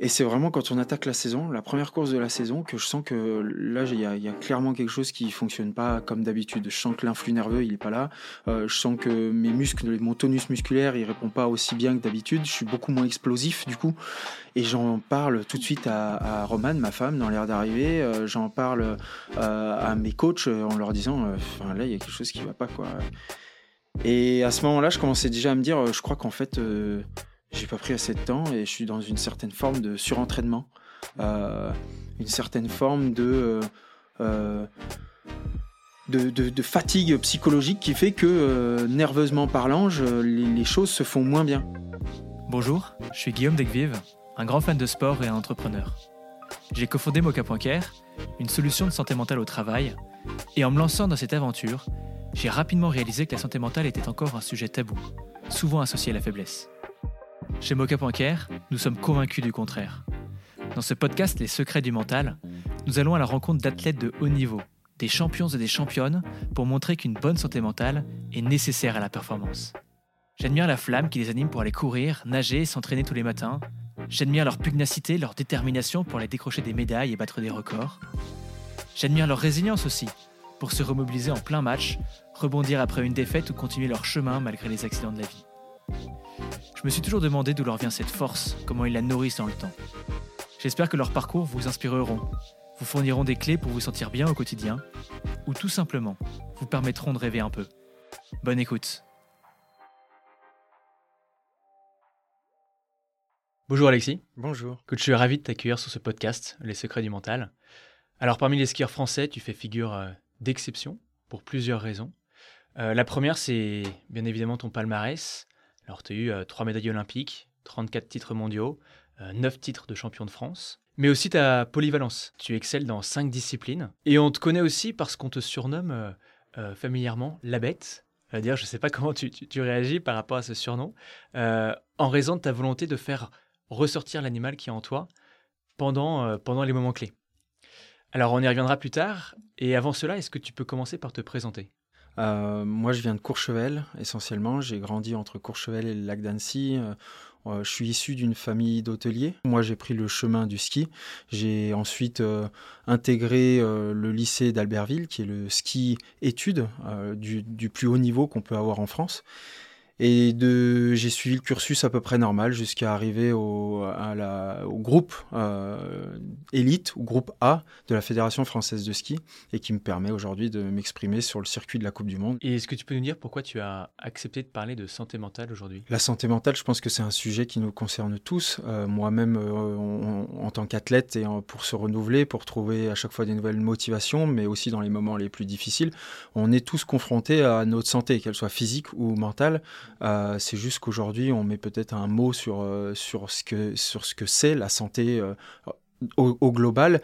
Et c'est vraiment quand on attaque la saison, la première course de la saison, que je sens que là, il y, a clairement quelque chose qui fonctionne pas comme d'habitude. Je sens que l'influx nerveux, il est pas là. Euh, je sens que mes muscles, mon tonus musculaire, il répond pas aussi bien que d'habitude. Je suis beaucoup moins explosif, du coup. Et j'en parle tout de suite à, à Romane, ma femme, dans l'air d'arriver. Euh, j'en parle euh, à mes coachs en leur disant, là, il y a quelque chose qui va pas, quoi. Et à ce moment-là, je commençais déjà à me dire, je crois qu'en fait j'ai pas pris assez de temps et je suis dans une certaine forme de surentraînement, euh, une certaine forme de, euh, de, de, fatigue psychologique qui fait que, euh, nerveusement parlant, les, choses se font moins bien. Bonjour, je suis Guillaume Degvive, un grand fan de sport et un entrepreneur. J'ai cofondé Mocha.care, une solution de santé mentale au travail, et en me lançant dans cette aventure, j'ai rapidement réalisé que la santé mentale était encore un sujet tabou, souvent associé à la faiblesse. Chez Mocha.care, nous sommes convaincus du contraire. Dans ce podcast Les secrets du mental, nous allons à la rencontre d'athlètes de haut niveau, des champions et des championnes, pour montrer qu'une bonne santé mentale est nécessaire à la performance. J'admire la flamme qui les anime pour aller courir, nager et s'entraîner tous les matins. J'admire leur pugnacité, leur détermination pour aller décrocher des médailles et battre des records. J'admire leur résilience aussi, pour se remobiliser en plein match, rebondir après une défaite ou continuer leur chemin malgré les accidents de la vie. Je me suis toujours demandé d'où leur vient cette force, comment ils la nourrissent dans le temps. J'espère que leurs parcours vous inspireront, vous fourniront des clés pour vous sentir bien au quotidien, ou tout simplement vous permettront de rêver un peu. Bonne écoute. Bonjour Alexis. Bonjour. je suis ravi de t'accueillir sur ce podcast, Les secrets du mental. Alors parmi les skieurs français, tu fais figure euh, d'exception pour plusieurs raisons. Euh, la première, c'est bien évidemment ton palmarès. Alors, tu as eu 3 euh, médailles olympiques, 34 titres mondiaux, 9 euh, titres de champion de France, mais aussi ta polyvalence. Tu excelles dans 5 disciplines. Et on te connaît aussi parce qu'on te surnomme euh, familièrement la bête. dire, je ne sais pas comment tu, réagis par rapport à ce surnom, en raison de ta volonté de faire ressortir l'animal qui est en toi pendant, pendant les moments clés. Alors, on y reviendra plus tard. Et avant cela, est-ce que tu peux commencer par te présenter? Euh, moi, je viens de Courchevel, essentiellement. J'ai grandi entre Courchevel et le lac d'Annecy. Euh, euh, je suis issu d'une famille d'hôteliers. Moi, j'ai pris le chemin du ski. J'ai ensuite intégré le lycée d'Albertville, qui est le ski études du, du, plus haut niveau qu'on peut avoir en France. Et de, j'ai suivi le cursus à peu près normal jusqu'à arriver au, à la, au groupe euh, élite, ou groupe A de la Fédération française de ski, et qui me permet aujourd'hui de m'exprimer sur le circuit de la Coupe du Monde. Et est-ce que tu peux nous dire pourquoi tu as accepté de parler de santé mentale aujourd'hui? La santé mentale, je pense que c'est un sujet qui nous concerne tous. Euh, moi-même, euh, en tant qu'athlète, et pour se renouveler, pour trouver à chaque fois des nouvelles motivations, mais aussi dans les moments les plus difficiles, on est tous confrontés à notre santé, qu'elle soit physique ou mentale. Euh, c'est juste qu'aujourd'hui, on met peut-être un mot sur, euh, ce que sur ce que c'est la santé euh, au, global.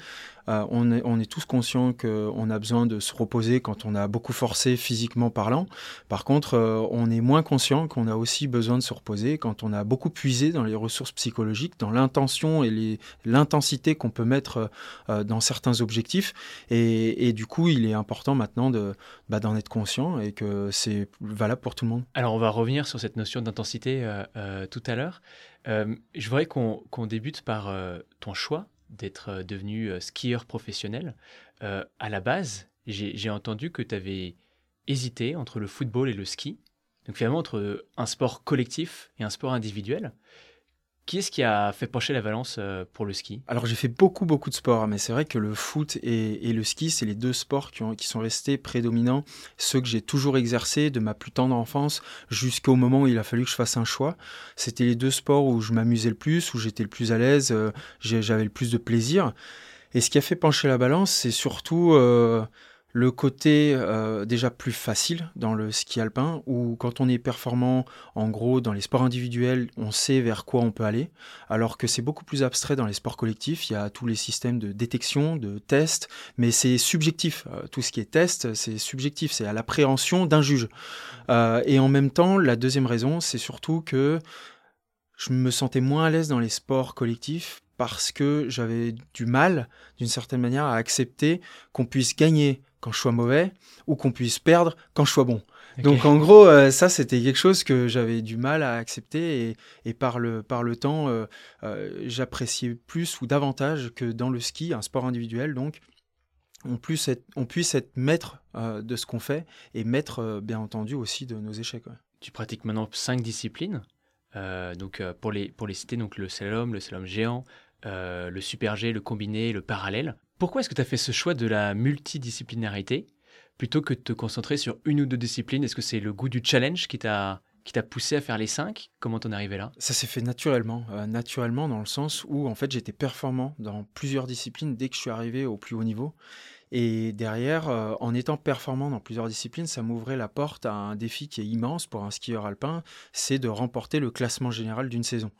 on, est, on est tous conscients qu'on a besoin de se reposer quand on a beaucoup forcé physiquement parlant. Par contre, on est moins conscient qu'on a aussi besoin de se reposer quand on a beaucoup puisé dans les ressources psychologiques, dans l'intention et l'intensité qu'on peut mettre dans certains objectifs. Et, du coup, il est important maintenant bah, d'en être conscient et que c'est valable pour tout le monde. Alors, on va revenir sur cette notion d'intensité euh, euh, tout à l'heure. Euh, je voudrais qu'on débute par ton choix d'être devenu skieur professionnel. à la base, j'ai entendu que tu avais hésité entre le football et le ski. Donc finalement, entre un sport collectif et un sport individuel. Qui est-ce qui a fait pencher la balance euh, pour le ski? Alors j'ai fait beaucoup beaucoup de sports, mais c'est vrai que le foot et, le ski, c'est les deux sports qui, ont, qui, sont restés prédominants, ceux que j'ai toujours exercés de ma plus tendre enfance jusqu'au moment où il a fallu que je fasse un choix. C'était les deux sports où je m'amusais le plus, où j'étais le plus à l'aise, euh, j'avais le plus de plaisir. Et ce qui a fait pencher la balance, c'est surtout... Euh, le côté euh, déjà plus facile dans le ski alpin, où quand on est performant, en gros, dans les sports individuels, on sait vers quoi on peut aller, alors que c'est beaucoup plus abstrait dans les sports collectifs. Il y a tous les systèmes de détection, de test, mais c'est subjectif. Euh, tout ce qui est test, c'est subjectif, c'est à l'appréhension d'un juge. Euh, et en même temps, la deuxième raison, c'est surtout que je me sentais moins à l'aise dans les sports collectifs parce que j'avais du mal, d'une certaine manière, à accepter qu'on puisse gagner quand je sois mauvais ou qu'on puisse perdre quand je sois bon. Donc en gros, euh, ça c'était quelque chose que j'avais du mal à accepter et, par, le, par le temps, euh, euh, j'appréciais plus ou davantage que dans le ski, un sport individuel donc, on puisse être, on puisse être maître de ce qu'on fait et maître bien entendu aussi de nos échecs. Tu pratiques maintenant cinq disciplines. donc pour les, pour les citer, donc le slalom, le slalom géant, le super G, le combiné, le parallèle. Pourquoi est-ce que tu as fait ce choix de la multidisciplinarité plutôt que de te concentrer sur une ou deux disciplines? Est-ce que c'est le goût du challenge qui t'a qui t'a poussé à faire les cinq? Comment t'en es arrivé là? Ça s'est fait naturellement, euh, naturellement dans le sens où en fait j'étais performant dans plusieurs disciplines dès que je suis arrivé au plus haut niveau. Et derrière, euh, en étant performant dans plusieurs disciplines, ça m'ouvrait la porte à un défi qui est immense pour un skieur alpin, c'est de remporter le classement général d'une saison.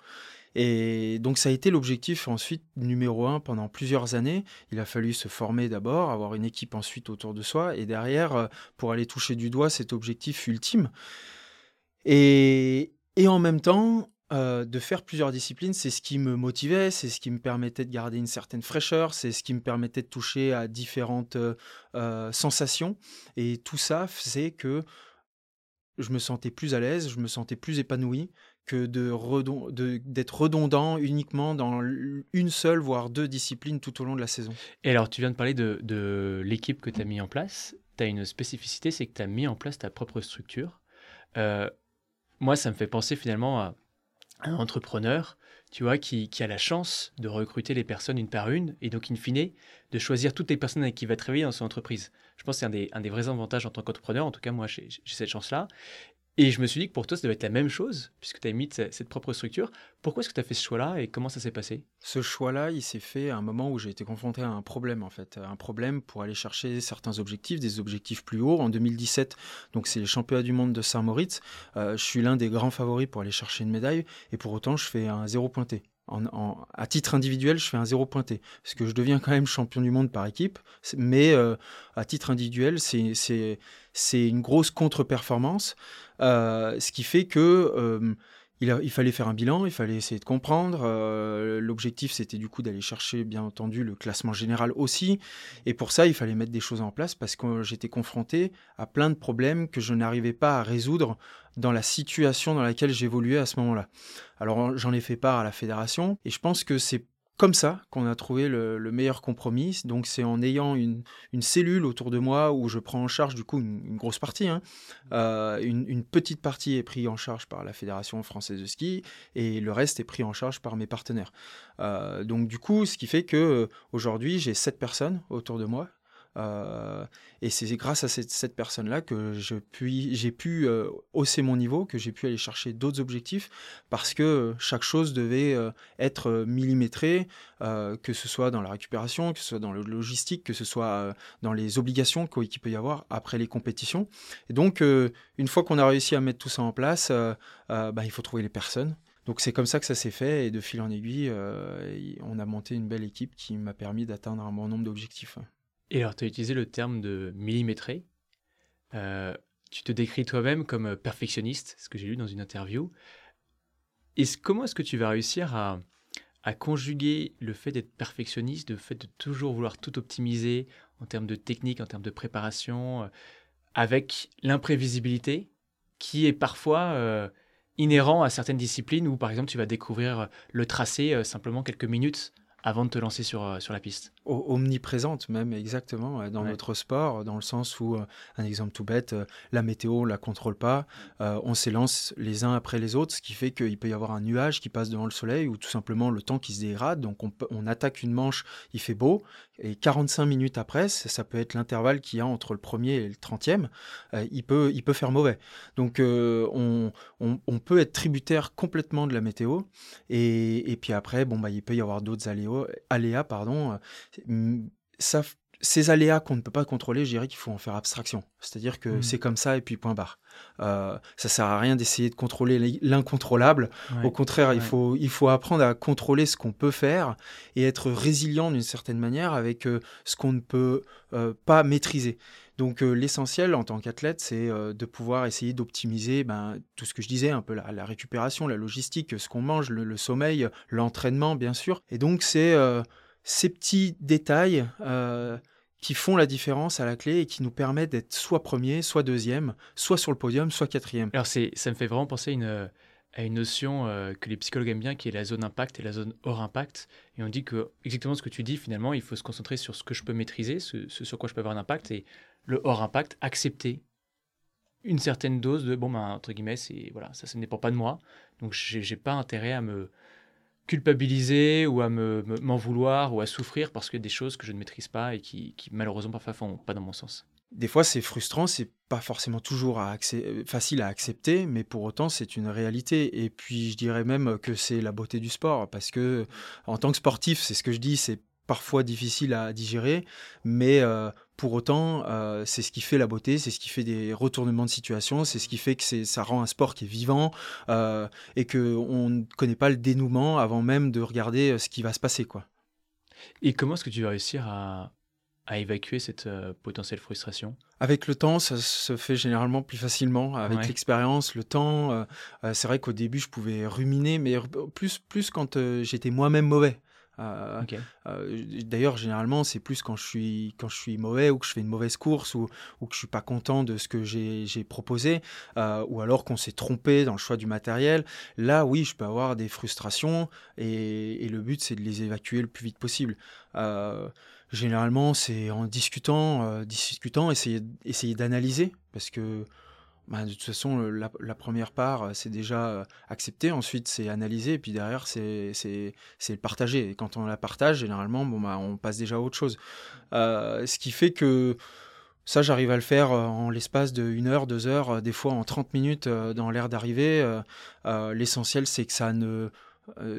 Et donc ça a été l'objectif ensuite numéro un pendant plusieurs années. Il a fallu se former d'abord, avoir une équipe ensuite autour de soi, et derrière, euh, pour aller toucher du doigt cet objectif ultime. Et, et en même temps, euh, de faire plusieurs disciplines, c'est ce qui me motivait, c'est ce qui me permettait de garder une certaine fraîcheur, c'est ce qui me permettait de toucher à différentes euh, sensations. Et tout ça faisait que je me sentais plus à l'aise, je me sentais plus épanoui, que d'être redondant uniquement dans une seule, voire deux disciplines tout au long de la saison. Et alors, tu viens de parler de, l'équipe que tu as mis en place. Tu as une spécificité, c'est que tu as mis en place ta propre structure. Euh, moi, ça me fait penser finalement à un entrepreneur, tu vois, qui, qui, a la chance de recruter les personnes une par une et donc, in fine, de choisir toutes les personnes avec qui il va travailler dans son entreprise. Je pense que c'est un des, un des vrais avantages en tant qu'entrepreneur. En tout cas, moi, j'ai cette chance-là. Et je me suis dit que pour toi, ça devait être la même chose, puisque tu as mis cette propre structure. Pourquoi est-ce que tu as fait ce choix-là et comment ça s'est passé? Ce choix-là, il s'est fait à un moment où j'ai été confronté à un problème, en fait. Un problème pour aller chercher certains objectifs, des objectifs plus hauts. En 2017, donc c'est les championnats du monde de Saint-Moritz. Euh, je suis l'un des grands favoris pour aller chercher une médaille. Et pour autant, je fais un zéro pointé. En, à titre individuel, je fais un zéro pointé. Parce que je deviens quand même champion du monde par équipe. Mais euh, à titre individuel, c'est une grosse contre-performance. Euh, ce qui fait que euh, il, fallait faire un bilan, il fallait essayer de comprendre. Euh, l'objectif, c'était du coup d'aller chercher, bien entendu, le classement général aussi. Et pour ça, il fallait mettre des choses en place parce que j'étais confronté à plein de problèmes que je n'arrivais pas à résoudre dans la situation dans laquelle j'évoluais à ce moment-là. Alors j'en ai fait part à la fédération et je pense que c'est comme ça qu'on a trouvé le, meilleur compromis. Donc c'est en ayant une, cellule autour de moi où je prends en charge du coup une, grosse partie. Hein. Euh, une, petite partie est prise en charge par la Fédération française de ski et le reste est pris en charge par mes partenaires. Euh, donc du coup, ce qui fait que euh, aujourd'hui j'ai sept personnes autour de moi euh, et c'est grâce à cette, personne-là que j'ai pu euh, hausser mon niveau, que j'ai pu aller chercher d'autres objectifs, parce que chaque chose devait euh, être millimétrée, que ce soit dans la récupération, que ce soit dans le logistique, que ce soit dans les obligations qu'il peut y avoir après les compétitions. Et donc, une fois qu'on a réussi à mettre tout ça en place, bah, il faut trouver les personnes. Donc c'est comme ça que ça s'est fait et de fil en aiguille, on a monté une belle équipe qui m'a permis d'atteindre un bon nombre d'objectifs. Et alors, tu as utilisé le terme de millimétré. Euh, tu te décris toi-même comme euh, perfectionniste, ce que j'ai lu dans une interview. Et comment est-ce que tu vas réussir à, conjuguer le fait d'être perfectionniste, le fait de toujours vouloir tout optimiser en termes de technique, en termes de préparation, euh, avec l'imprévisibilité qui est parfois inhérent à certaines disciplines où, par exemple, tu vas découvrir le tracé simplement quelques minutes avant de te lancer sur, euh, sur la piste. Omniprésente même, exactement, dans notre sport, dans le sens où, euh, un exemple tout bête, euh, la météo, on la contrôle pas, on s'élance les uns après les autres, ce qui fait qu'il peut y avoir un nuage qui passe devant le soleil ou tout simplement le temps qui se dégrade, donc on, on attaque une manche, il fait beau, et 45 minutes après, ça, peut être l'intervalle qu'il y a entre le premier et le 30e, il, peut, il peut faire mauvais. Donc on, on, on, peut être tributaire complètement de la météo, et, et puis après, bon, bah, il peut y avoir d'autres aléas aléas, pardon, euh, ça, ces aléas qu'on ne peut pas contrôler, je dirais qu'il faut en faire abstraction. C'est-à-dire que mmh. c'est comme ça et puis point barre. Euh, ça sert à rien d'essayer de contrôler l'incontrôlable. Au contraire, il, faut, il faut apprendre à contrôler ce qu'on peut faire et être résilient d'une certaine manière avec euh, ce qu'on ne peut euh, pas maîtriser. Donc l'essentiel en tant qu'athlète, c'est de pouvoir essayer d'optimiser ben, tout ce que je disais, un peu la, récupération, la logistique, ce qu'on mange, le sommeil, l'entraînement bien sûr. Et donc c'est ces petits détails qui font la différence à la clé et qui nous permettent d'être soit premier, soit deuxième, soit sur le podium, soit quatrième. Alors c'est, ça me fait vraiment penser à une, à une notion euh, que les psychologues aiment bien, qui est la zone impact et la zone hors impact. Et on dit que exactement ce que tu dis, finalement, il faut se concentrer sur ce que je peux maîtriser, ce, sur quoi je peux avoir un impact, et le hors impact, accepter une certaine dose de bon, ben, entre guillemets, c'est voilà, ça, ça ne dépend pas de moi, donc j'ai, j'ai pas intérêt à me culpabiliser ou à me, m'en vouloir ou à souffrir parce que des choses que je ne maîtrise pas et qui, qui malheureusement parfois font pas dans mon sens des fois, c'est frustrant, c'est pas forcément toujours euh, facile à accepter, mais pour autant, c'est une réalité. Et puis, je dirais même que c'est la beauté du sport, parce que en tant que sportif, c'est ce que je dis, c'est parfois difficile à digérer, mais euh, pour autant, euh, c'est ce qui fait la beauté, c'est ce qui fait des retournements de situation, c'est ce qui fait que ça rend un sport qui est vivant et qu'on ne connaît pas le dénouement avant même de regarder ce qui va se passer. quoi. Et comment est-ce que tu vas réussir à à évacuer cette euh, potentielle frustration? Avec le temps, ça se fait généralement plus facilement. Avec l'expérience, le temps, euh, euh, c'est vrai qu'au début, je pouvais ruminer, mais plus, plus quand j'étais moi-même mauvais. D'ailleurs, généralement, c'est plus quand je, suis, quand je suis mauvais ou que je fais une mauvaise course ou, ou que je suis pas content de ce que j'ai proposé ou alors qu'on s'est trompé dans le choix du matériel. Là, oui, je peux avoir des frustrations et, et le but, c'est de les évacuer le plus vite possible. Généralement, c'est en discutant, euh, discutant, essayer, essayer d'analyser, parce que bah, de toute façon, la, première part, c'est déjà euh, accepter, ensuite c'est analyser, et puis derrière, c'est le partager. Et quand on la partage, généralement, bon, bah, on passe déjà à autre chose. Euh, ce qui fait que ça, j'arrive à le faire en l'espace de 1 heure, 2 heures, des fois en 30 minutes dans l'air d'arrivée. L'essentiel, c'est que ça ne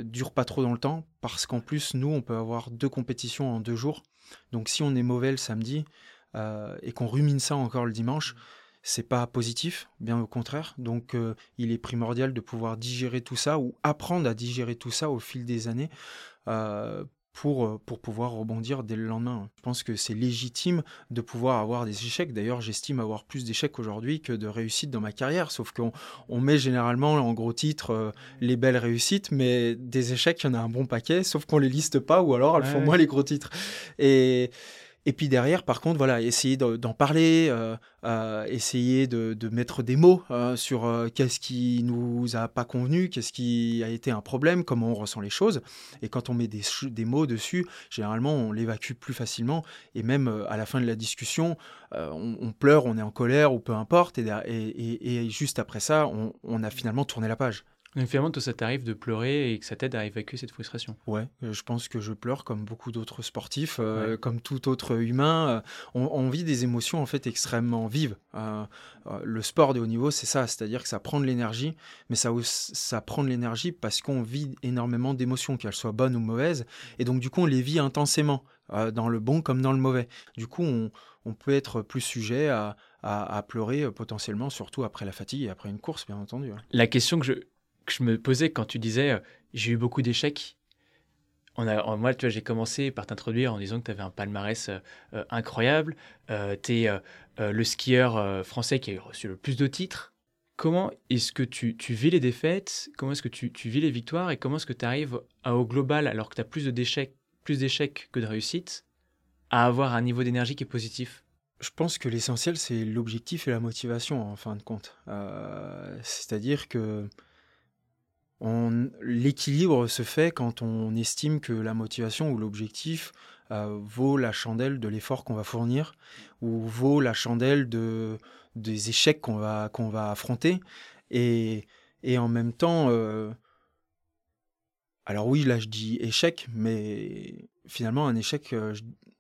dure pas trop dans le temps, parce qu'en plus, nous, on peut avoir deux compétitions en deux jours. Donc si on est mauvais le samedi euh, et qu'on rumine ça encore le dimanche, c'est pas positif, bien au contraire. Donc euh, il est primordial de pouvoir digérer tout ça ou apprendre à digérer tout ça au fil des années euh, pour, pour pouvoir rebondir dès le lendemain. Je pense que c'est légitime de pouvoir avoir des échecs. D'ailleurs, j'estime avoir plus d'échecs aujourd'hui que de réussites dans ma carrière. Sauf qu'on on met généralement en gros titre les belles réussites, mais des échecs, il y en a un bon paquet, sauf qu'on les liste pas ou alors elles font moins les gros titres. Et et puis derrière, par contre, voilà, essayer d'en parler, euh, euh, essayer de, mettre des mots euh, sur qu'est-ce qui nous a pas convenu, qu'est-ce qui a été un problème, comment on ressent les choses. Et quand on met des, mots dessus, généralement, on l'évacue plus facilement. Et même à la fin de la discussion, on, pleure, on est en colère ou peu importe. Et, juste après ça, on a finalement tourné la page. Donc finalement, toi, ça t'arrive de pleurer et que ça t'aide à évacuer cette frustration. Ouais, euh, je pense que je pleure comme beaucoup d'autres sportifs, euh, comme tout autre humain. Euh, on, vit des émotions en fait extrêmement vives. le sport de haut niveau, c'est ça, c'est-à-dire que ça prend de l'énergie, mais ça, ça prend de l'énergie parce qu'on vit énormément d'émotions, qu'elles soient bonnes ou mauvaises, et donc du coup, on les vit intensément, dans le bon comme dans le mauvais. Du coup, on, peut être plus sujet à, à, pleurer potentiellement, surtout après la fatigue et après une course, bien entendu. La question que je, que je me posais quand tu disais euh, j'ai eu beaucoup d'échecs. Moi, tu vois, j'ai commencé par t'introduire en disant que tu avais un palmarès euh, euh, incroyable. tu es le skieur français qui a reçu le plus de titres. Comment est-ce que tu, vis les défaites? Comment est-ce que tu, vis les victoires? Et comment est-ce que tu arrives au global, alors que tu as plus d'échecs que de réussites, à avoir un niveau d'énergie qui est positif? Je pense que l'essentiel, c'est l'objectif et la motivation, en fin de compte. C'est-à-dire que L'équilibre se fait quand on estime que la motivation ou l'objectif euh, vaut la chandelle de l'effort qu'on va fournir ou vaut la chandelle de, des échecs qu'on va, qu'on va affronter. Et, et en même temps, euh, alors oui, là je dis échec, mais finalement un échec, euh,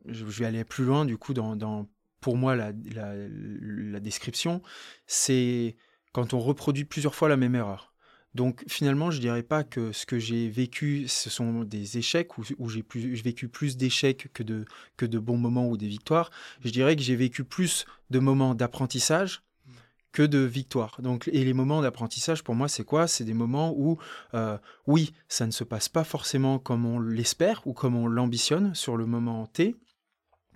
je, vais aller plus loin du coup dans, dans pour moi la, la, la description, c'est quand on reproduit plusieurs fois la même erreur. Donc finalement, je dirais pas que ce que j'ai vécu, ce sont des échecs ou, j'ai vécu plus d'échecs que de, que de bons moments ou des victoires. Je dirais que j'ai vécu plus de moments d'apprentissage que de victoires. Donc, et les moments d'apprentissage, pour moi, c'est quoi? C'est des moments où, euh, oui, ça ne se passe pas forcément comme on l'espère ou comme on l'ambitionne sur le moment T,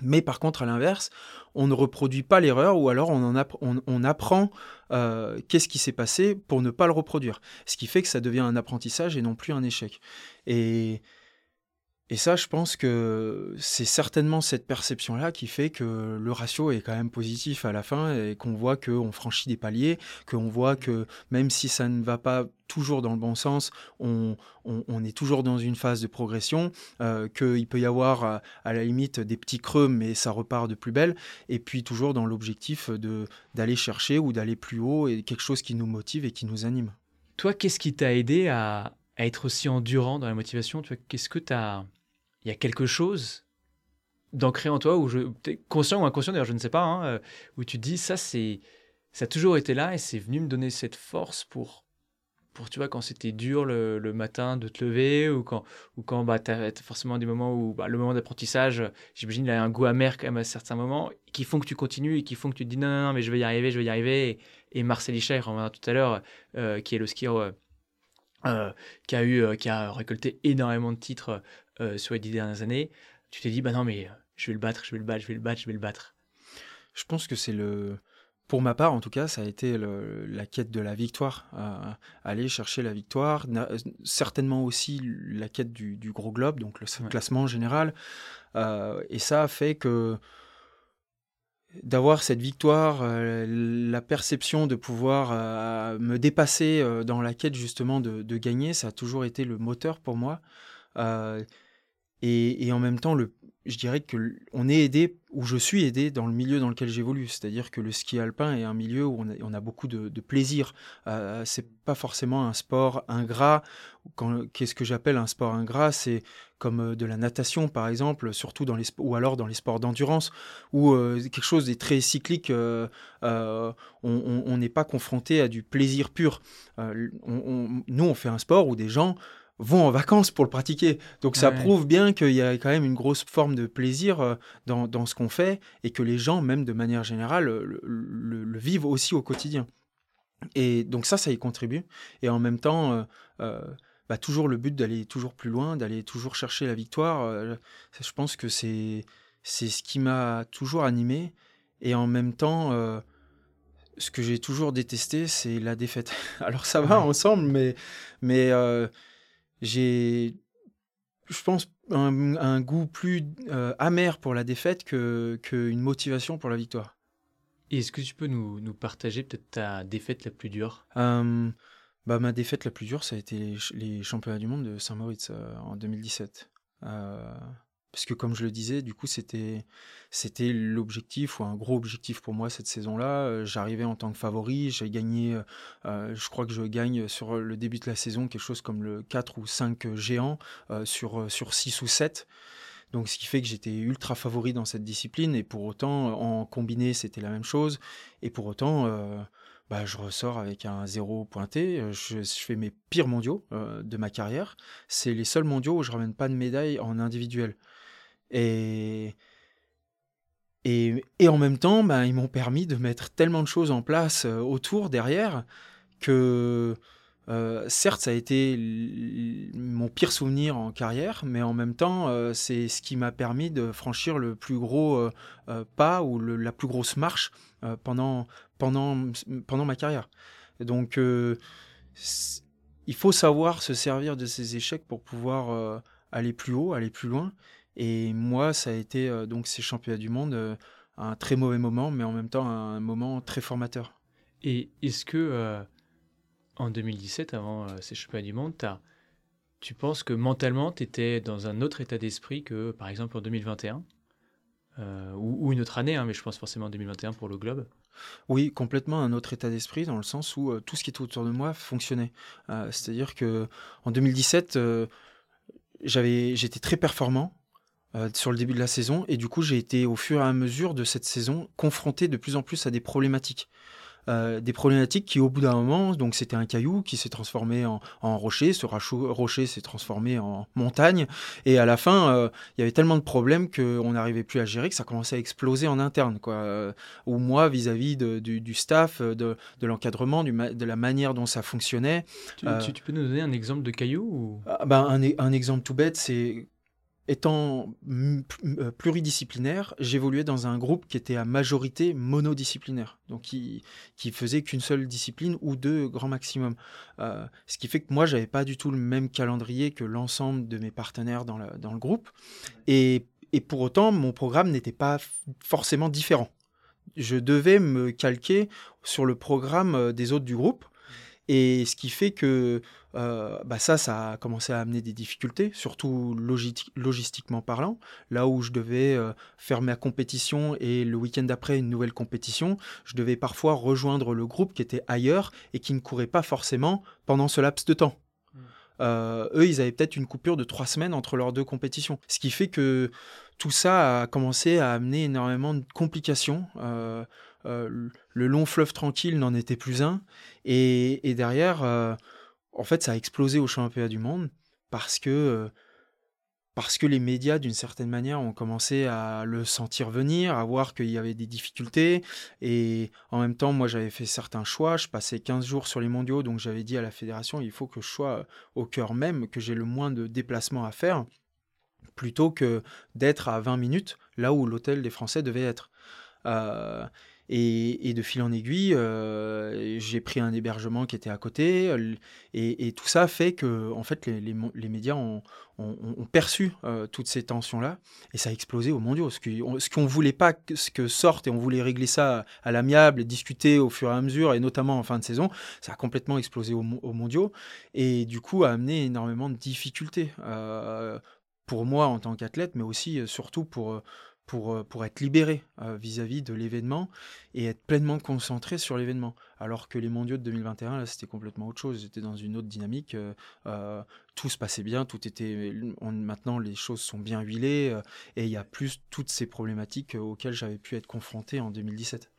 mais par contre, à l'inverse, on ne reproduit pas l'erreur ou alors on, en apprend euh, qu'est-ce qui s'est passé pour ne pas le reproduire. Ce qui fait que ça devient un apprentissage et non plus un échec. Et, Et ça, je pense que c'est certainement cette perception-là qui fait que le ratio est quand même positif à la fin et qu'on voit qu'on franchit des paliers, qu'on voit que même si ça ne va pas toujours dans le bon sens, on, est toujours dans une phase de progression, euh, qu'il peut y avoir à, à, la limite des petits creux, mais ça repart de plus belle, et puis toujours dans l'objectif d'aller chercher ou d'aller plus haut et quelque chose qui nous motive et qui nous anime. Toi, qu'est-ce qui t'a aidé à, à, être aussi endurant dans la motivation? Qu'est-ce que tu as il y a quelque chose d'ancré en toi, où je, conscient ou inconscient d'ailleurs, je ne sais pas, hein, euh, où tu dis ça, c'est, ça a toujours été là et c'est venu me donner cette force pour, pour tu vois, quand c'était dur le, matin de te lever ou quand, ou quand bah, tu as forcément des moments où bah, le moment d'apprentissage, j'imagine, il a un goût amer quand même à certains moments qui font que tu continues et qui font que tu dis non, non, mais je vais y arriver, je vais y arriver. Et, Marcel Hichard, on en tout à l'heure, euh, qui est le skieur. Euh, qui a eu qui a récolté énormément de titres euh, sur les dix dernières années, tu t'es dit, bah non, mais euh, je vais le battre, je vais le battre, je vais le battre, je vais le battre Je pense que c'est le. Pour ma part, en tout cas, ça a été la quête de la victoire. aller chercher la victoire. certainement aussi la quête du, gros globe, donc le classement général. Euh, et ça a fait que d'avoir cette victoire, la perception de pouvoir me dépasser dans la quête justement de, de, gagner, ça a toujours été le moteur pour moi. Et, en même temps, je dirais que on est aidé, ou je suis aidé dans le milieu dans lequel j'évolue. C'est-à-dire que le ski alpin est un milieu où on a, beaucoup de, plaisir. Euh, c'est pas forcément un sport ingrat. Qu'est-ce que j'appelle un sport ingrat? C'est comme euh, de la natation, par exemple, surtout dans les ou alors dans les sports d'endurance, où euh, quelque chose est très cyclique. Euh, on n'est pas confronté à du plaisir pur. nous, on fait un sport où des gens vont en vacances pour le pratiquer. Donc ça prouve bien qu'il y a quand même une grosse forme de plaisir euh, dans, dans ce qu'on fait et que les gens, même de manière générale, le, vivent aussi au quotidien. Et donc ça, ça y contribue. Et en même temps, euh, euh, bah, toujours le but d'aller toujours plus loin, d'aller toujours chercher la victoire. je pense que c'est c'est ce qui m'a toujours animé. Et en même temps, ce que j'ai toujours détesté, c'est la défaite. Alors ça va ensemble, mais mais j'ai, je pense, un, goût plus euh, amer pour la défaite qu'une que motivation pour la victoire. Est-ce que tu peux nous, nous partager peut-être ta défaite la plus dure? Bah, Ma défaite la plus dure, ça a été les, championnats du monde de Saint-Moritz euh, en 2017. Parce que comme je le disais, du coup, c'était l'objectif ou un gros objectif pour moi cette saison-là. Euh, j'arrivais en tant que favori, j'ai gagné, euh, euh, je crois que je gagne sur le début de la saison quelque chose comme le 4 ou 5 géants sur, sur 6 ou 7. Donc ce qui fait que j'étais ultra favori dans cette discipline et pour autant en combiné c'était la même chose et pour autant bah, je ressors avec un zéro pointé. Je, fais mes pires mondiaux de ma carrière. C'est les seuls mondiaux où je ramène pas de médaille en individuel. Et, et, en même temps, ben, ils m'ont permis de mettre tellement de choses en place euh, autour, derrière, que euh, certes, ça a été mon pire souvenir en carrière, mais en même temps, euh, c'est ce qui m'a permis de franchir le plus gros pas ou la plus grosse marche pendant, pendant, pendant ma carrière. Donc, il faut savoir se servir de ces échecs pour pouvoir aller plus haut, aller plus loin. Et moi, ça a été euh, donc ces championnats du monde euh, un très mauvais moment, mais en même temps un moment très formateur. Et est-ce que euh, en 2017, avant ces championnats du monde, tu penses que mentalement, tu étais dans un autre état d'esprit que par exemple en 2021 ou, une autre année, hein, mais je pense forcément en 2021 pour le globe oui, complètement un autre état d'esprit dans le sens où tout ce qui était autour de moi fonctionnait. C'est-à-dire que en 2017, j'avais, j'étais très performant, euh, sur le début de la saison. Et du coup, j'ai été au fur et à mesure de cette saison confronté de plus en plus à des problématiques. Euh, des problématiques qui, au bout d'un moment, donc c'était un caillou qui s'est transformé en, rocher, ce rocher s'est transformé en montagne, et à la fin, euh, il y avait tellement de problèmes qu'on n'arrivait plus à gérer que ça commençait à exploser en interne, quoi. ou moi, vis-à-vis du, staff, de, l'encadrement, de la manière dont ça fonctionnait. Tu, peux nous donner un exemple de caillou ah, ben, un, un exemple tout bête, c'est étant pluridisciplinaire, j'évoluais dans un groupe qui était à majorité monodisciplinaire, donc qui, qui faisait qu'une seule discipline ou deux grand maximum. ce qui fait que moi, j'avais pas du tout le même calendrier que l'ensemble de mes partenaires dans, le groupe. Et, et pour autant, mon programme n'était pas forcément différent. Je devais me calquer sur le programme des autres du groupe. Et ce qui fait que euh, bah ça, ça a commencé à amener des difficultés, surtout logistiquement parlant. Là où je devais euh, faire ma compétition et le week-end d'après une nouvelle compétition, je devais parfois rejoindre le groupe qui était ailleurs et qui ne courait pas forcément pendant ce laps de temps. Mmh. Euh, eux, ils avaient peut-être une coupure de trois semaines entre leurs deux compétitions. Ce qui fait que tout ça a commencé à amener énormément de complications. le long fleuve tranquille n'en était plus un. Et, et derrière, en fait, ça a explosé au championnat du monde parce que, euh, parce que les médias, d'une certaine manière, ont commencé à le sentir venir, à voir qu'il y avait des difficultés. Et en même temps, moi, j'avais fait certains choix. Je passais 15 jours sur les mondiaux, donc j'avais dit à la fédération, il faut que je sois au cœur même, que j'ai le moins de déplacements à faire, plutôt que d'être à 20 minutes, là où l'hôtel des Français devait être. Euh, et, de fil en aiguille, euh, j'ai pris un hébergement qui était à côté. Et, tout ça fait que, en fait, les, médias ont, perçu euh, toutes ces tensions-là. Et ça a explosé au mondiaux. Ce qu'on ne voulait pas que, ce que sorte, et on voulait régler ça à l'amiable, discuter au fur et à mesure, et notamment en fin de saison, ça a complètement explosé au, mondiaux. Et du coup, a amené énormément de difficultés. Euh, pour moi en tant qu'athlète, mais aussi surtout pour, pour, euh, pour être libéré euh, vis-à-vis de l'événement et être pleinement concentré sur l'événement. Alors que les mondiaux de 2021, là, c'était complètement autre chose. J'étais dans une autre dynamique. Euh, tout se passait bien, tout était. maintenant, les choses sont bien huilées et il y a plus toutes ces problématiques auxquelles j'avais pu être confronté en 2017.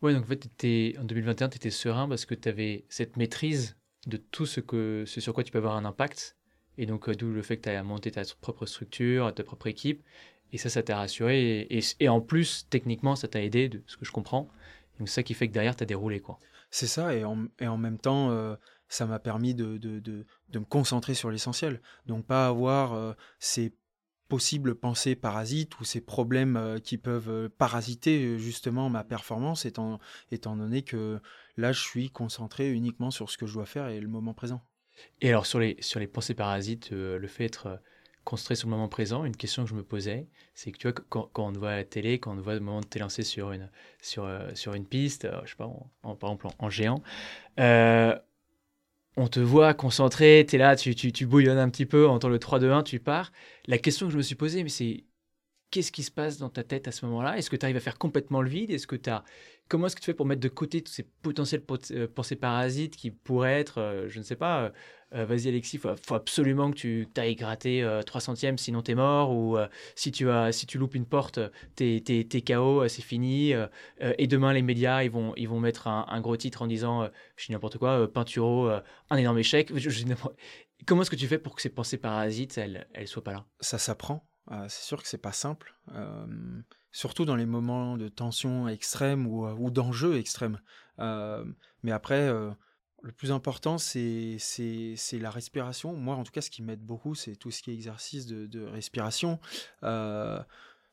Oui, donc en fait, en 2021, tu étais serein parce que tu avais cette maîtrise de tout ce, que, ce sur quoi tu peux avoir un impact. Et donc, d'où le fait que tu as monté ta propre structure, ta propre équipe. Et ça, ça t'a rassuré. Et, en plus, techniquement, ça t'a aidé, de ce que je comprends. Donc, c'est ça qui fait que derrière, tu as déroulé. quoi. C'est ça. Et en, et en, même temps, euh, ça m'a permis de, de, de, de, me concentrer sur l'essentiel. Donc, pas avoir euh, ces possibles pensées parasites ou ces problèmes euh, qui peuvent parasiter justement ma performance, étant, étant donné que là, je suis concentré uniquement sur ce que je dois faire et le moment présent. Et alors, sur les, sur les pensées parasites, le fait d'être concentré sur le moment présent, une question que je me posais, c'est que tu vois, quand, on te voit la télé, quand on voit le moment de t'élancer sur une, sur, euh, sur une piste, euh, je sais pas, en, par exemple en, géant, euh, on te voit concentré, tu es là, tu, tu, tu, bouillonnes un petit peu, entend le 3-2-1, tu pars. La question que je me suis posée, c'est qu'est-ce qui se passe dans ta tête à ce moment-là? Est-ce que tu arrives à faire complètement le vide? Est-ce que tu as comment est-ce que tu fais pour mettre de côté tous ces potentiels pensées parasites qui pourraient être, je ne sais pas, euh, vas-y Alexis, il faut, absolument que tu ailles gratter 3 euh, centièmes, sinon tu es mort, ou euh, si, tu as, si tu loupes une porte, t'es es, KO, c'est fini. et demain, les médias, ils vont, ils vont mettre un, gros titre en disant, je dis n'importe quoi, Peinturo, un énorme échec. comment est-ce que tu fais pour que ces pensées parasites, elles ne soient pas là? Ça s'apprend? C'est sûr que c'est pas simple. surtout dans les moments de tension extrême ou, ou d'enjeu extrême. mais après, le plus important, c'est la respiration. Moi, en tout cas, ce qui m'aide beaucoup, c'est tout ce qui est exercice de respiration.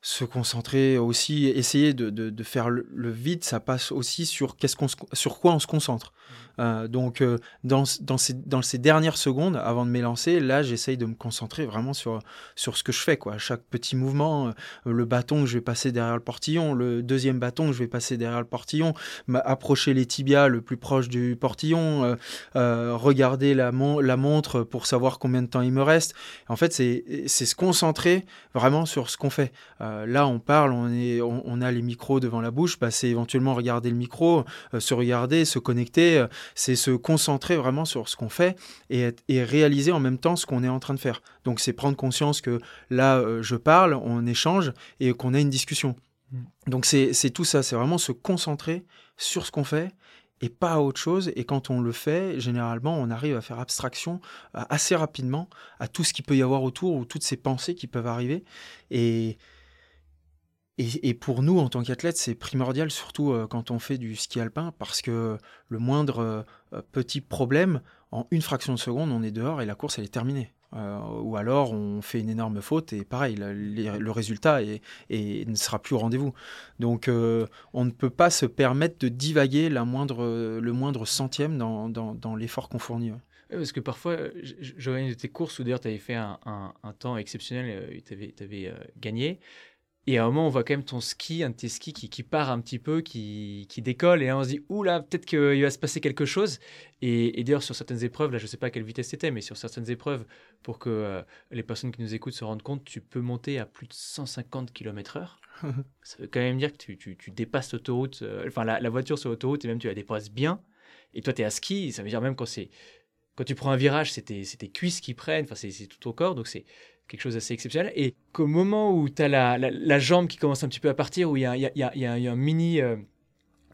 Se concentrer aussi, essayer de, de, faire le, vide, ça passe aussi sur, qu'est-ce qu'on sur quoi on se concentre. Mmh. Euh, donc, euh, dans, dans, ces, dans ces dernières secondes, avant de m'élancer, là, j'essaye de me concentrer vraiment sur, sur ce que je fais. Quoi. Chaque petit mouvement, euh, le bâton que je vais passer derrière le portillon, le deuxième bâton que je vais passer derrière le portillon, approcher les tibias le plus proche du portillon, regarder la, la montre pour savoir combien de temps il me reste. En fait, c'est se concentrer vraiment sur ce qu'on fait. Euh, là, on parle, on, est, on, a les micros devant la bouche, bah, c'est éventuellement regarder le micro, euh, se regarder, se connecter, euh, c'est se concentrer vraiment sur ce qu'on fait et, et, réaliser en même temps ce qu'on est en train de faire. Donc, c'est prendre conscience que là, je parle, on échange et qu'on a une discussion. Mmh. Donc, c'est tout ça, c'est vraiment se concentrer sur ce qu'on fait et pas à autre chose. Et quand on le fait, généralement, on arrive à faire abstraction assez rapidement à tout ce qu'il peut y avoir autour ou toutes ces pensées qui peuvent arriver. Et, et, pour nous, en tant qu'athlètes, c'est primordial, surtout euh, quand on fait du ski alpin, parce que le moindre euh, petit problème, en une fraction de seconde, on est dehors et la course, elle est terminée. ou alors on fait une énorme faute et pareil, le, résultat ne sera plus au rendez-vous. Donc on ne peut pas se permettre de divaguer la moindre, le moindre centième dans, l'effort qu'on fournit. parce que parfois, j'aurais une de tes courses où d'ailleurs tu avais fait un, temps exceptionnel, tu avais gagné. Et à un moment, on voit quand même ton ski, un de tes skis qui, qui part un petit peu, qui, qui, décolle. Et là, on se dit, oula, peut-être qu'il va se passer quelque chose. Et, d'ailleurs, sur certaines épreuves, là, je ne sais pas à quelle vitesse c'était, mais sur certaines épreuves, pour que euh, les personnes qui nous écoutent se rendent compte, tu peux monter à plus de 150 km/h. Ça veut quand même dire que tu, tu, tu dépasses l'autoroute, euh, enfin, la, la, voiture sur l'autoroute, et même tu la dépasses bien. Et toi, tu es à ski, ça veut dire même quand c'est. Quand tu prends un virage, c'est tes, tes, cuisses qui prennent, enfin, c'est tout au corps. Donc, c'est quelque chose d'assez exceptionnel. Et qu'au moment où tu as la, la, jambe qui commence un petit peu à partir, où il y a, y, a, y, y a, un mini, euh,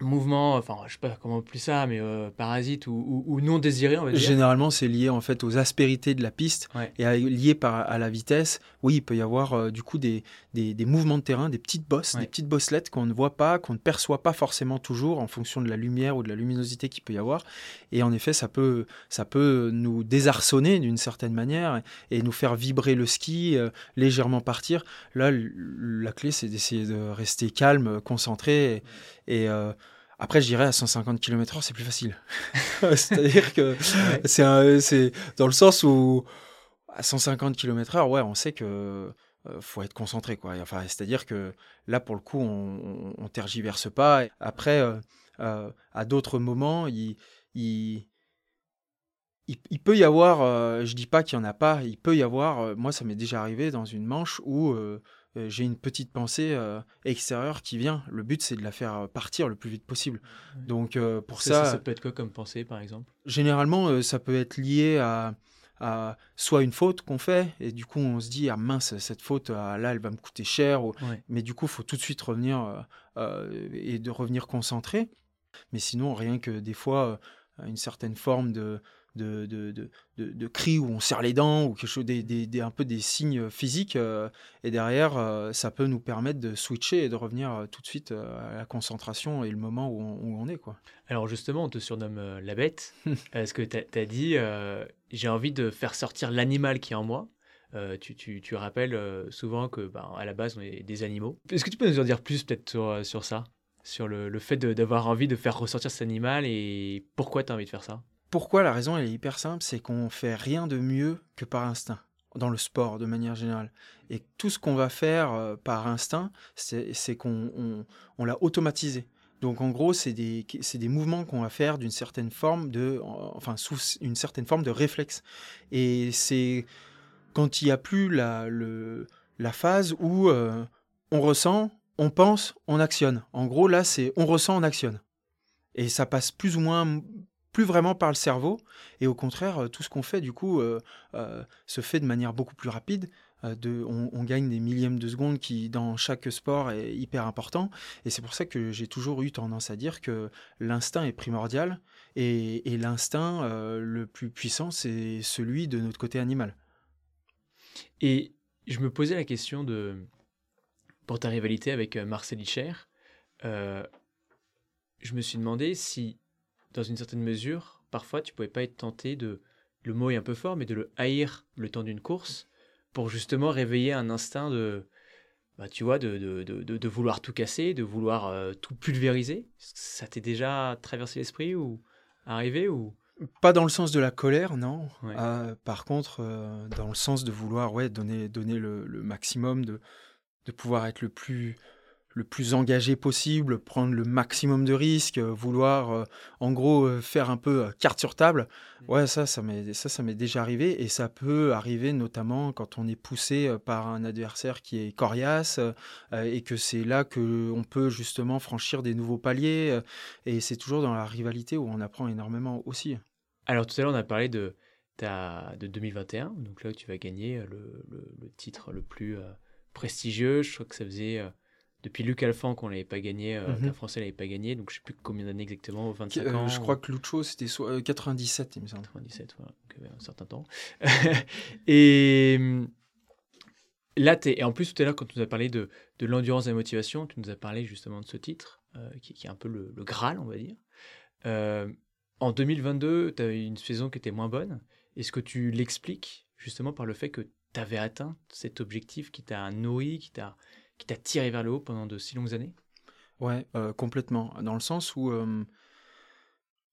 mouvement, enfin, je sais pas comment plus ça, mais euh, parasite ou, non désiré, on va dire. Généralement, c'est lié en fait aux aspérités de la piste et lié par, à la vitesse. Oui, il peut y avoir euh, du coup des, des, mouvements de terrain, des petites bosses, des petites bosselettes qu'on ne voit pas, qu'on ne perçoit pas forcément toujours en fonction de la lumière ou de la luminosité qu'il peut y avoir. Et en effet, ça peut, ça peut nous désarçonner d'une certaine manière et nous faire vibrer le ski, euh, légèrement partir. Là, la clé, c'est d'essayer de rester calme, concentré et, après, je dirais à 150 km/h, c'est plus facile. C'est-à-dire que c'est dans le sens où à 150 km/h, ouais, on sait que euh, faut être concentré, quoi. Enfin, c'est-à-dire que là, pour le coup, on, on, tergiverse pas. Après, euh, euh, à d'autres moments, il, il, il, peut y avoir, je dis pas qu'il y en a pas, il peut y avoir. moi, ça m'est déjà arrivé dans une manche où j'ai une petite pensée euh, extérieure qui vient. Le but, c'est de la faire partir le plus vite possible. Donc, euh, pour ça, ça, peut être quoi comme pensée, par exemple? Généralement, ça peut être lié à, à soit une faute qu'on fait, et du coup, on se dit, ah mince, cette faute, ah, là, elle va me coûter cher. Mais du coup, il faut tout de suite revenir et de revenir concentré. Mais sinon, rien que des fois, une certaine forme de, de, de, de, de, cris où on serre les dents ou quelque chose, des, des, un peu des signes physiques. Euh, et derrière, euh, ça peut nous permettre de switcher et de revenir euh, tout de suite à la concentration et le moment où on, est. Quoi. Alors justement, on te surnomme la bête. Est-ce que tu as, dit, j'ai envie de faire sortir l'animal qui est en moi? Tu, tu, tu, rappelles souvent que ben, à la base on est des animaux. Est-ce que tu peux nous en dire plus peut-être sur, sur ça? Sur le, le fait d'avoir envie de faire ressortir cet animal et pourquoi tu as envie de faire ça? Pourquoi la raison elle est hyper simple, c'est qu'on fait rien de mieux que par instinct dans le sport de manière générale. Et tout ce qu'on va faire euh, par instinct, c'est qu'on on, l'a automatisé. Donc en gros, c'est des, des mouvements qu'on va faire d'une certaine forme de, enfin sous une certaine forme de réflexe. Et c'est quand il n'y a plus la, la phase où euh, on ressent, on pense, on actionne. En gros, là, c'est on ressent, on actionne. Et ça passe plus ou moins plus vraiment par le cerveau. Et au contraire, euh, tout ce qu'on fait, du coup, euh, euh, se fait de manière beaucoup plus rapide. de, on, gagne des millièmes de secondes qui, dans chaque sport, est hyper important. Et c'est pour ça que j'ai toujours eu tendance à dire que l'instinct est primordial. Et, l'instinct le plus puissant, c'est celui de notre côté animal. Et je me posais la question de, pour ta rivalité avec Marcel Hicher, je me suis demandé si dans une certaine mesure, parfois tu pouvais pas être tenté de, le mot est un peu fort, mais de le haïr le temps d'une course pour justement réveiller un instinct de, bah, tu vois, de, de, de, vouloir tout casser, de vouloir euh, tout pulvériser. Ça t'est déjà traversé l'esprit ou arrivé ou? Pas dans le sens de la colère, non. Euh, par contre, euh, dans le sens de vouloir ouais, donner, donner le, le maximum, de, de pouvoir être le plus, le plus engagé possible, prendre le maximum de risques, euh, vouloir euh, en gros euh, faire un peu carte sur table. Mmh. Ouais, ça, ça m'est ça, ça m'est déjà arrivé et ça peut arriver notamment quand on est poussé par un adversaire qui est coriace et que c'est là que on peut justement franchir des nouveaux paliers et c'est toujours dans la rivalité où on apprend énormément aussi. Alors tout à l'heure on a parlé de de 2021, donc là tu vas gagner le, le titre le plus prestigieux. Je crois que ça faisait depuis Luc Alphand qu'on l'avait pas gagné, euh, mhm. qu'un Français l'avait pas gagné, donc je sais plus combien d'années exactement, 25 euh, ans. Je crois que Lucho c'était 97, il me semble. 97, voilà, donc, un certain temps. et là, es, et en plus tout à l'heure quand tu nous as parlé de, de l'endurance et de la motivation, tu nous as parlé justement de ce titre, euh, qui, qui, est un peu le, le Graal, on va dire. en 2022, tu as eu une saison qui était moins bonne. Est-ce que tu l'expliques justement par le fait que tu avais atteint cet objectif qui t'a nourri, qui t'a tiré vers le haut pendant de si longues années? Ouais, complètement. Dans le sens où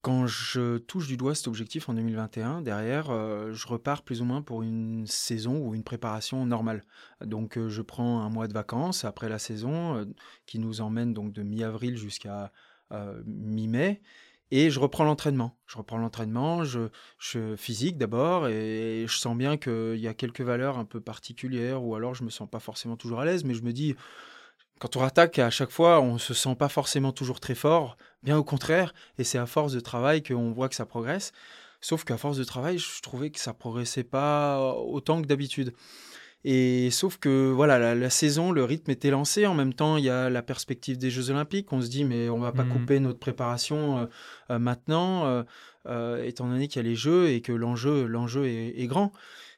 quand je touche du doigt cet objectif en 2021, derrière, je repars plus ou moins pour une saison ou une préparation normale. Donc, je prends un mois de vacances après la saison, qui nous emmène donc de mi-avril jusqu'à mi-mai. Et je reprends l'entraînement. Je reprends l'entraînement, je, physique d'abord, et je sens bien qu'il y a quelques valeurs un peu particulières, ou alors je me sens pas forcément toujours à l'aise, mais je me dis, quand on attaque à chaque fois, on se sent pas forcément toujours très fort, bien au contraire, et c'est à force de travail qu'on voit que ça progresse. Sauf qu'à force de travail, je trouvais que ça progressait pas autant que d'habitude. Et sauf que voilà, la, saison, le rythme était lancé. En même temps, il y a la perspective des Jeux Olympiques. On se dit, mais on va pas mmh. couper notre préparation euh, euh, maintenant, euh, étant donné qu'il y a les Jeux et que l'enjeu, l'enjeu est, est, grand.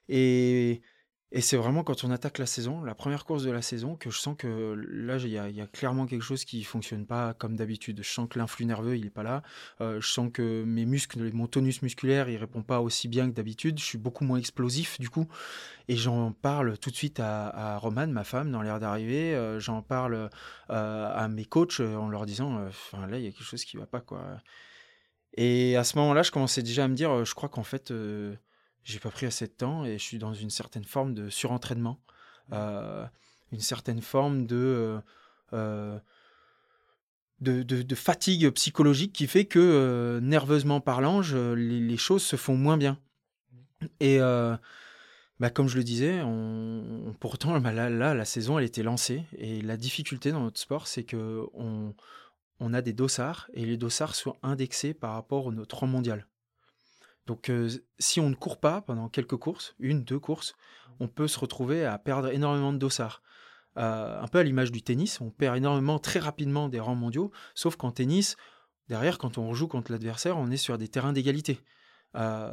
Et et c'est vraiment quand on attaque la saison, la première course de la saison, que je sens que là, il y, a clairement quelque chose qui fonctionne pas comme d'habitude. Je sens que l'influx nerveux, il est pas là. Euh, je sens que mes muscles, mon tonus musculaire, il répond pas aussi bien que d'habitude. Je suis beaucoup moins explosif, du coup. Et j'en parle tout de suite à, Romane, ma femme, dans l'air d'arriver. Euh, j'en parle euh, à mes coachs en leur disant, là, il y a quelque chose qui va pas, quoi. Et à ce moment-là, je commençais déjà à me dire, je crois qu'en fait j'ai pas pris assez de temps et je suis dans une certaine forme de surentraînement, mmh. euh, une certaine forme de, euh, de, de, fatigue psychologique qui fait que, euh, nerveusement parlant, les, choses se font moins bien. Et bah, comme je le disais, on, pourtant, bah, là, là, la saison, elle était lancée. Et la difficulté dans notre sport, c'est que on, on a des dossards et les dossards sont indexés par rapport au notre rang mondial. Donc si on ne court pas pendant quelques courses, une, deux courses, on peut se retrouver à perdre énormément de dossards. un peu à l'image du tennis, on perd énormément très rapidement des rangs mondiaux, sauf qu'en tennis, derrière, quand on joue contre l'adversaire, on est sur des terrains d'égalité. Mmh.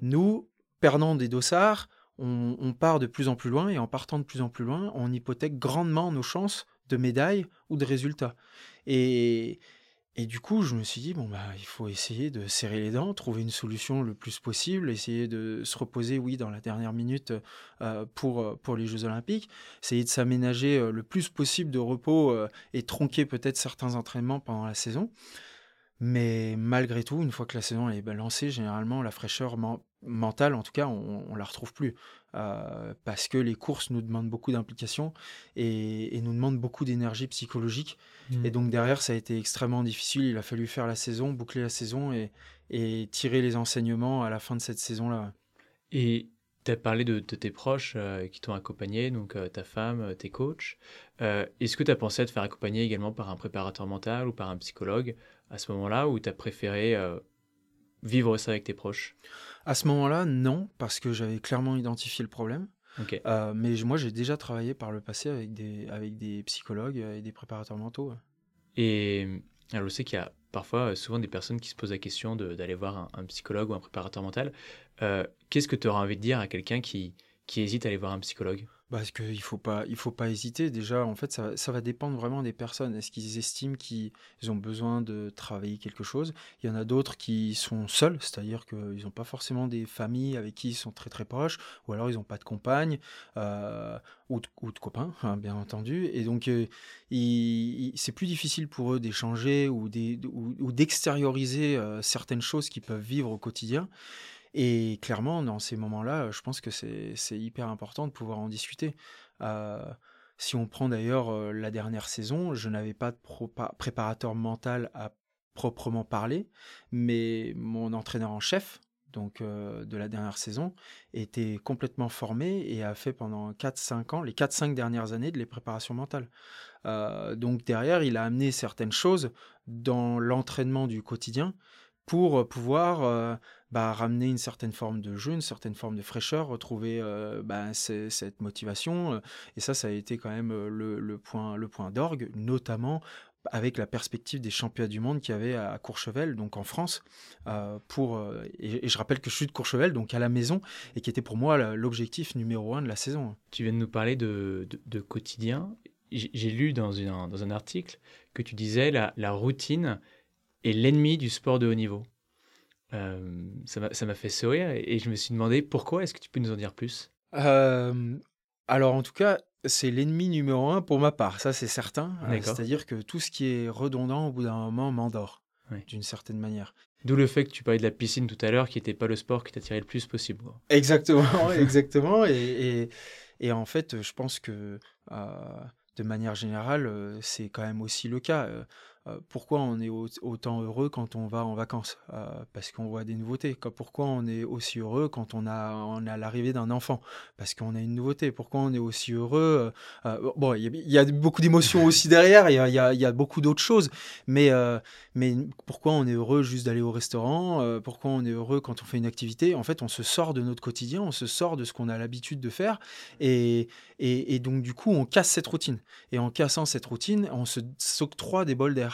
nous, perdant des dossards, on, on, part de plus en plus loin, et en partant de plus en plus loin, on hypothèque grandement nos chances de médailles ou de résultats. Et, et du coup, je me suis dit, bon, bah, il faut essayer de serrer les dents, trouver une solution le plus possible, essayer de se reposer, oui, dans la dernière minute euh, pour, euh, pour les Jeux Olympiques, essayer de s'aménager euh, le plus possible de repos et tronquer peut-être certains entraînements pendant la saison. Mais malgré tout, une fois que la saison est lancée, généralement, la fraîcheur mentale, en tout cas, on ne la retrouve plus. Euh, parce que les courses nous demandent beaucoup d'implication et, nous demandent beaucoup d'énergie psychologique. Mmh. Et donc derrière, ça a été extrêmement difficile. Il a fallu faire la saison, boucler la saison et, tirer les enseignements à la fin de cette saison-là. Et tu as parlé de, tes proches euh, qui t'ont accompagné, donc euh, ta femme, tes coachs. Est-ce que tu as pensé à te faire accompagner également par un préparateur mental ou par un psychologue à ce moment-là ou tu as préféré vivre ça avec tes proches? À ce moment-là, non, parce que j'avais clairement identifié le problème. Euh, mais moi, j'ai déjà travaillé par le passé avec des, avec des psychologues et des préparateurs mentaux. Et alors, je sais qu'il y a parfois euh, souvent des personnes qui se posent la question d'aller voir un, psychologue ou un préparateur mental. Qu'est-ce que tu auras envie de dire à quelqu'un qui, qui hésite à aller voir un psychologue? Parce qu'il faut, faut pas hésiter. Déjà, en fait, ça, va dépendre vraiment des personnes. Est-ce qu'ils estiment qu'ils ont besoin de travailler quelque chose? Il y en a d'autres qui sont seuls, c'est-à-dire qu'ils n'ont pas forcément des familles avec qui ils sont très très proches, ou alors ils n'ont pas de compagne euh, ou, de, ou, de, copains, hein, bien entendu. Et donc, euh, c'est plus difficile pour eux d'échanger ou d'extérioriser euh, certaines choses qu'ils peuvent vivre au quotidien. Et clairement, dans ces moments-là, je pense que c'est hyper important de pouvoir en discuter. Euh, si on prend d'ailleurs euh, la dernière saison, je n'avais pas de préparateur mental à proprement parler, mais mon entraîneur en chef, donc euh, de la dernière saison, était complètement formé et a fait pendant 4-5 ans, les 4-5 dernières années, de les préparations mentales. donc derrière, il a amené certaines choses dans l'entraînement du quotidien pour pouvoir bah, ramener une certaine forme de jeu, une certaine forme de fraîcheur, retrouver bah, cette motivation. Et ça, ça a été quand même le, point, le point d'orgue, notamment avec la perspective des championnats du monde qu'il y avait à Courchevel, donc en France, pour et, je rappelle que je suis de Courchevel, donc à la maison, et qui était pour moi l'objectif numéro un de la saison. Tu viens de nous parler de, quotidien. J'ai lu dans, dans un article que tu disais la routine est l'ennemi du sport de haut niveau. Euh, ça m'a fait sourire et, je me suis demandé pourquoi. Est-ce que tu peux nous en dire plus? Alors, en tout cas, c'est l'ennemi numéro un pour ma part, ça c'est certain. C'est-à-dire que tout ce qui est redondant, au bout d'un moment, m'endort, d'une certaine manière. D'où le fait que tu parlais de la piscine tout à l'heure, qui n'était pas le sport qui t'attirait le plus possible. Exactement, exactement. Et, et, en fait, je pense que de manière générale, c'est quand même aussi le cas pourquoi on est autant heureux quand on va en vacances? Parce qu'on voit des nouveautés. Pourquoi on est aussi heureux quand on a, l'arrivée d'un enfant? Parce qu'on a une nouveauté. Pourquoi on est aussi heureux Bon, il y, a beaucoup d'émotions aussi derrière, il y a, beaucoup d'autres choses. Mais, pourquoi on est heureux juste d'aller au restaurant? Pourquoi on est heureux quand on fait une activité? En fait, on se sort de notre quotidien, on se sort de ce qu'on a l'habitude de faire. Et, donc, du coup, on casse cette routine. Et en cassant cette routine, on s'octroie des bols d'air.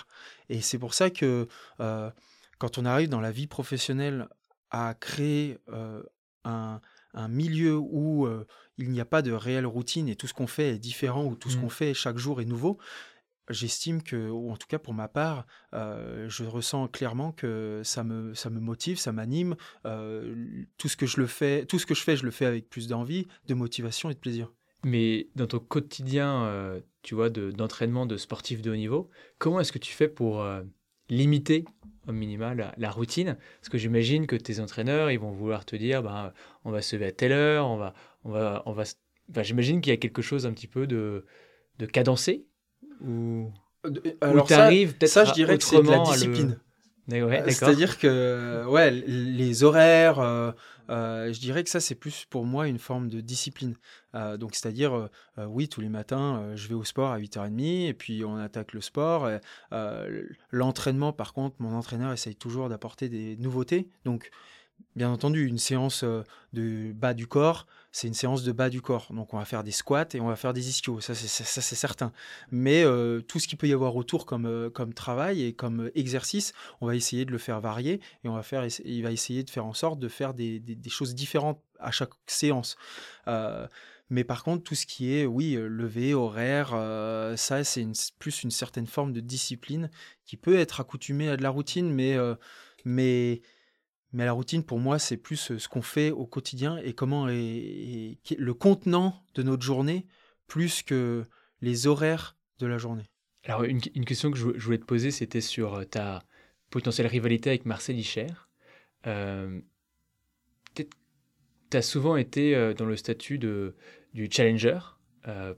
Et c'est pour ça que euh, quand on arrive dans la vie professionnelle à créer euh, un, milieu où euh, il n'y a pas de réelle routine et tout ce qu'on fait est différent ou tout ce mmh. qu'on fait chaque jour est nouveau, j'estime que, ou en tout cas pour ma part, je ressens clairement que ça me, ça me motive, ça m'anime. tout ce que je le fais, tout ce que je fais, je le fais avec plus d'envie, de motivation et de plaisir. Mais dans ton quotidien, euh, tu vois, d'entraînement de, sportif de haut niveau, comment est-ce que tu fais pour euh, limiter au minimum la, routine? Parce que j'imagine que tes entraîneurs, ils vont vouloir te dire, bah, on va se lever à telle heure, on va, on va, on va. j'imagine qu'il y a quelque chose un petit peu de, de cadencé ou alors tu arrives peut-être ça, je dirais que c'est de la discipline. C'est-à-dire que ouais, les horaires, euh, je dirais que ça, c'est plus pour moi une forme de discipline. Euh, donc, c'est-à-dire, euh, oui, tous les matins, je vais au sport à 8h30 et puis on attaque le sport. L'entraînement, par contre, mon entraîneur essaye toujours d'apporter des nouveautés. Donc, bien entendu, une séance de bas du corps, c'est une séance de bas du corps. Donc on va faire des squats et on va faire des ischios, ça c'est, certain. Mais euh, tout ce qu'il peut y avoir autour comme, euh, travail et comme euh, exercice, on va essayer de le faire varier et on va faire, il va essayer de faire en sorte de faire des, choses différentes à chaque séance. mais par contre, tout ce qui est, oui, lever, horaire, ça, c'est plus une certaine forme de discipline qui peut être accoutumée à de la routine, mais, mais mais la routine, pour moi, c'est plus ce qu'on fait au quotidien et comment est, le contenant de notre journée, plus que les horaires de la journée. Alors, une, question que je, voulais te poser, c'était sur ta potentielle rivalité avec Marcel Hicher. Euh, tu as souvent été dans le statut de, du challenger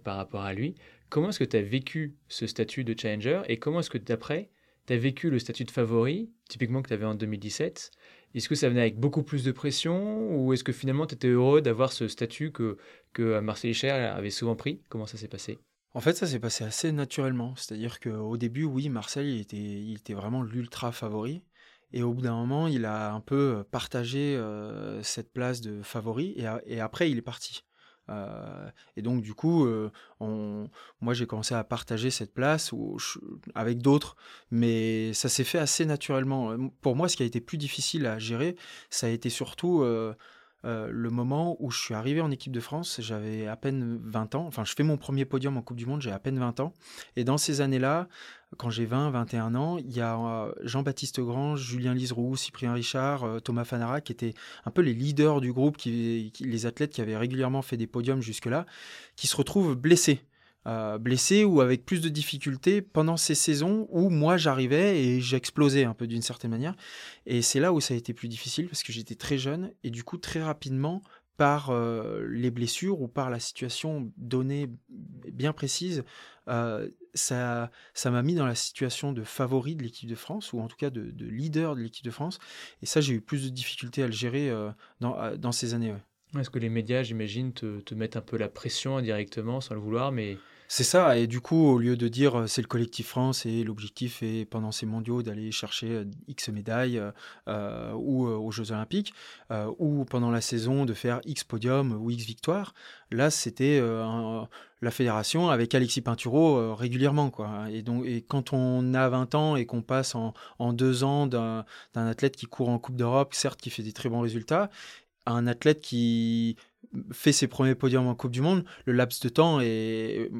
par rapport à lui. Comment est-ce que tu as vécu ce statut de challenger et comment est-ce que d'après, tu as vécu le statut de favori, typiquement que tu avais en 2017 est-ce que ça venait avec beaucoup plus de pression ou est-ce que finalement tu étais heureux d'avoir ce statut que, que Marcel Hicher avait souvent pris? Comment ça s'est passé? En fait, ça s'est passé assez naturellement. C'est-à-dire qu'au début, oui, Marcel, il était, il était vraiment l'ultra favori. Et au bout d'un moment, il a un peu partagé euh, cette place de favori et, après, il est parti. Euh, et donc, du coup, euh, on, moi, j'ai commencé à partager cette place avec d'autres, mais ça s'est fait assez naturellement. Pour moi, ce qui a été plus difficile à gérer, ça a été surtout euh, le moment où je suis arrivé en équipe de France. J'avais à peine 20 ans. Enfin, je fais mon premier podium en Coupe du Monde, j'ai à peine 20 ans. Et dans ces années-là, quand j'ai 20, 21 ans, il y a euh, Jean-Baptiste Grange, Julien Liseroux, Cyprien Richard, euh, Thomas Fanara, qui étaient un peu les leaders du groupe, les athlètes qui avaient régulièrement fait des podiums jusque-là, qui se retrouvent blessés. Euh, blessés ou avec plus de difficultés pendant ces saisons où moi j'arrivais et j'explosais un peu d'une certaine manière. Et c'est là où ça a été plus difficile parce que j'étais très jeune et du coup très rapidement par les blessures ou par la situation donnée bien précise, ça, ça m'a mis dans la situation de favori de l'équipe de France, ou en tout cas de, leader de l'équipe de France. Et ça, j'ai eu plus de difficultés à le gérer dans, dans, ces années. Est-ce que les médias, j'imagine, te, te, mettent un peu la pression indirectement, sans le vouloir, mais c'est ça, et du coup, au lieu de dire c'est le collectif France et l'objectif est pendant ces mondiaux d'aller chercher X médailles ou aux Jeux Olympiques, ou pendant la saison de faire X podium ou X victoire, là c'était la fédération avec Alexis Pinturo régulièrement. Quoi. Et, donc, quand on a 20 ans et qu'on passe en, en, deux ans d'un athlète qui court en Coupe d'Europe, certes qui fait des très bons résultats, à un athlète qui fait ses premiers podiums en Coupe du Monde, le laps de temps est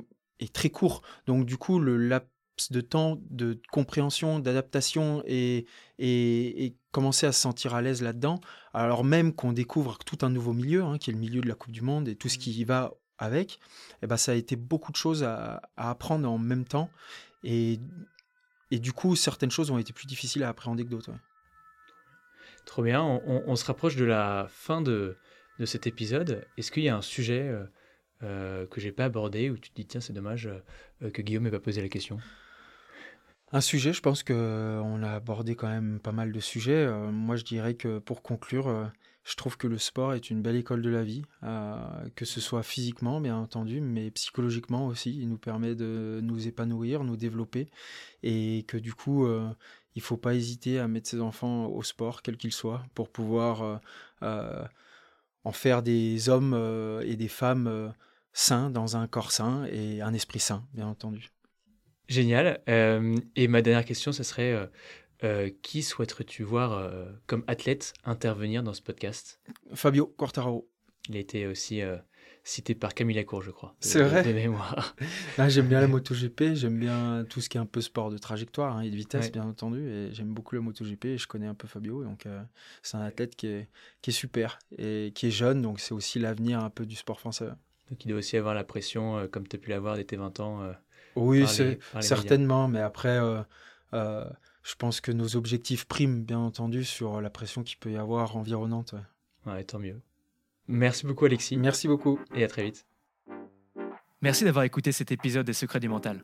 est très court. Donc du coup, le laps de temps de compréhension, d'adaptation et, et, commencer à se sentir à l'aise là-dedans, alors même qu'on découvre tout un nouveau milieu, hein, qui est le milieu de la Coupe du Monde et tout ce qui y va avec, eh ben, ça a été beaucoup de choses à, apprendre en même temps. Et, et, du coup, certaines choses ont été plus difficiles à appréhender que d'autres. Trop bien, on, se rapproche de la fin de, de cet épisode. Est-ce qu'il y a un sujet euh, euh, que j'ai pas abordé où tu te dis tiens c'est dommage euh, que Guillaume n'ait pas posé la question un sujet, je pense qu'on a abordé quand même pas mal de sujets. moi, je dirais que pour conclure, je trouve que le sport est une belle école de la vie, que ce soit physiquement, bien entendu, mais psychologiquement aussi. Il nous permet de nous épanouir, nous développer, et que du coup, il il faut pas hésiter à mettre ses enfants au sport, quel qu'il soit, pour pouvoir en faire des hommes et des femmes sain dans un corps sain et un esprit sain, bien entendu. Génial. Euh, et ma dernière question, ce serait euh, euh, qui souhaiterais-tu voir comme athlète intervenir dans ce podcast? Fabio Quartararo. Il a été aussi cité par Camille Lacour, je crois. C'est vrai. De mémoire. J'aime bien la MotoGP, j'aime bien tout ce qui est un peu sport de trajectoire hein, et de vitesse, bien entendu. Et j'aime beaucoup la MotoGP et je connais un peu Fabio. Donc, c'est un athlète qui est, qui est super et qui est jeune. Donc, c'est aussi l'avenir un peu du sport français. Donc il doit aussi avoir la pression, euh, comme tu as pu l'avoir dès tes 20 ans. Euh, oui, c'est certainement, mais après, euh, je pense que nos objectifs priment, bien entendu, sur la pression qu'il peut y avoir environnante. Ouais. tant mieux. Merci beaucoup, Alexis. Merci beaucoup. Et à très vite. Merci d'avoir écouté cet épisode des Secrets du Mental.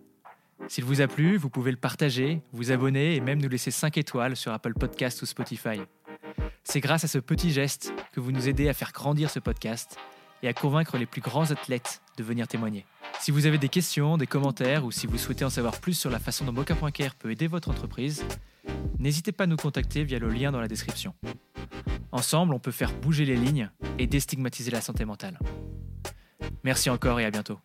S'il vous a plu, vous pouvez le partager, vous abonner et même nous laisser 5 étoiles sur Apple Podcast ou Spotify. C'est grâce à ce petit geste que vous nous aidez à faire grandir ce podcast et à convaincre les plus grands athlètes de venir témoigner. Si vous avez des questions, des commentaires ou si vous souhaitez en savoir plus sur la façon dont Mocha.care peut aider votre entreprise, n'hésitez pas à nous contacter via le lien dans la description. Ensemble, on peut faire bouger les lignes et déstigmatiser la santé mentale. Merci encore et à bientôt.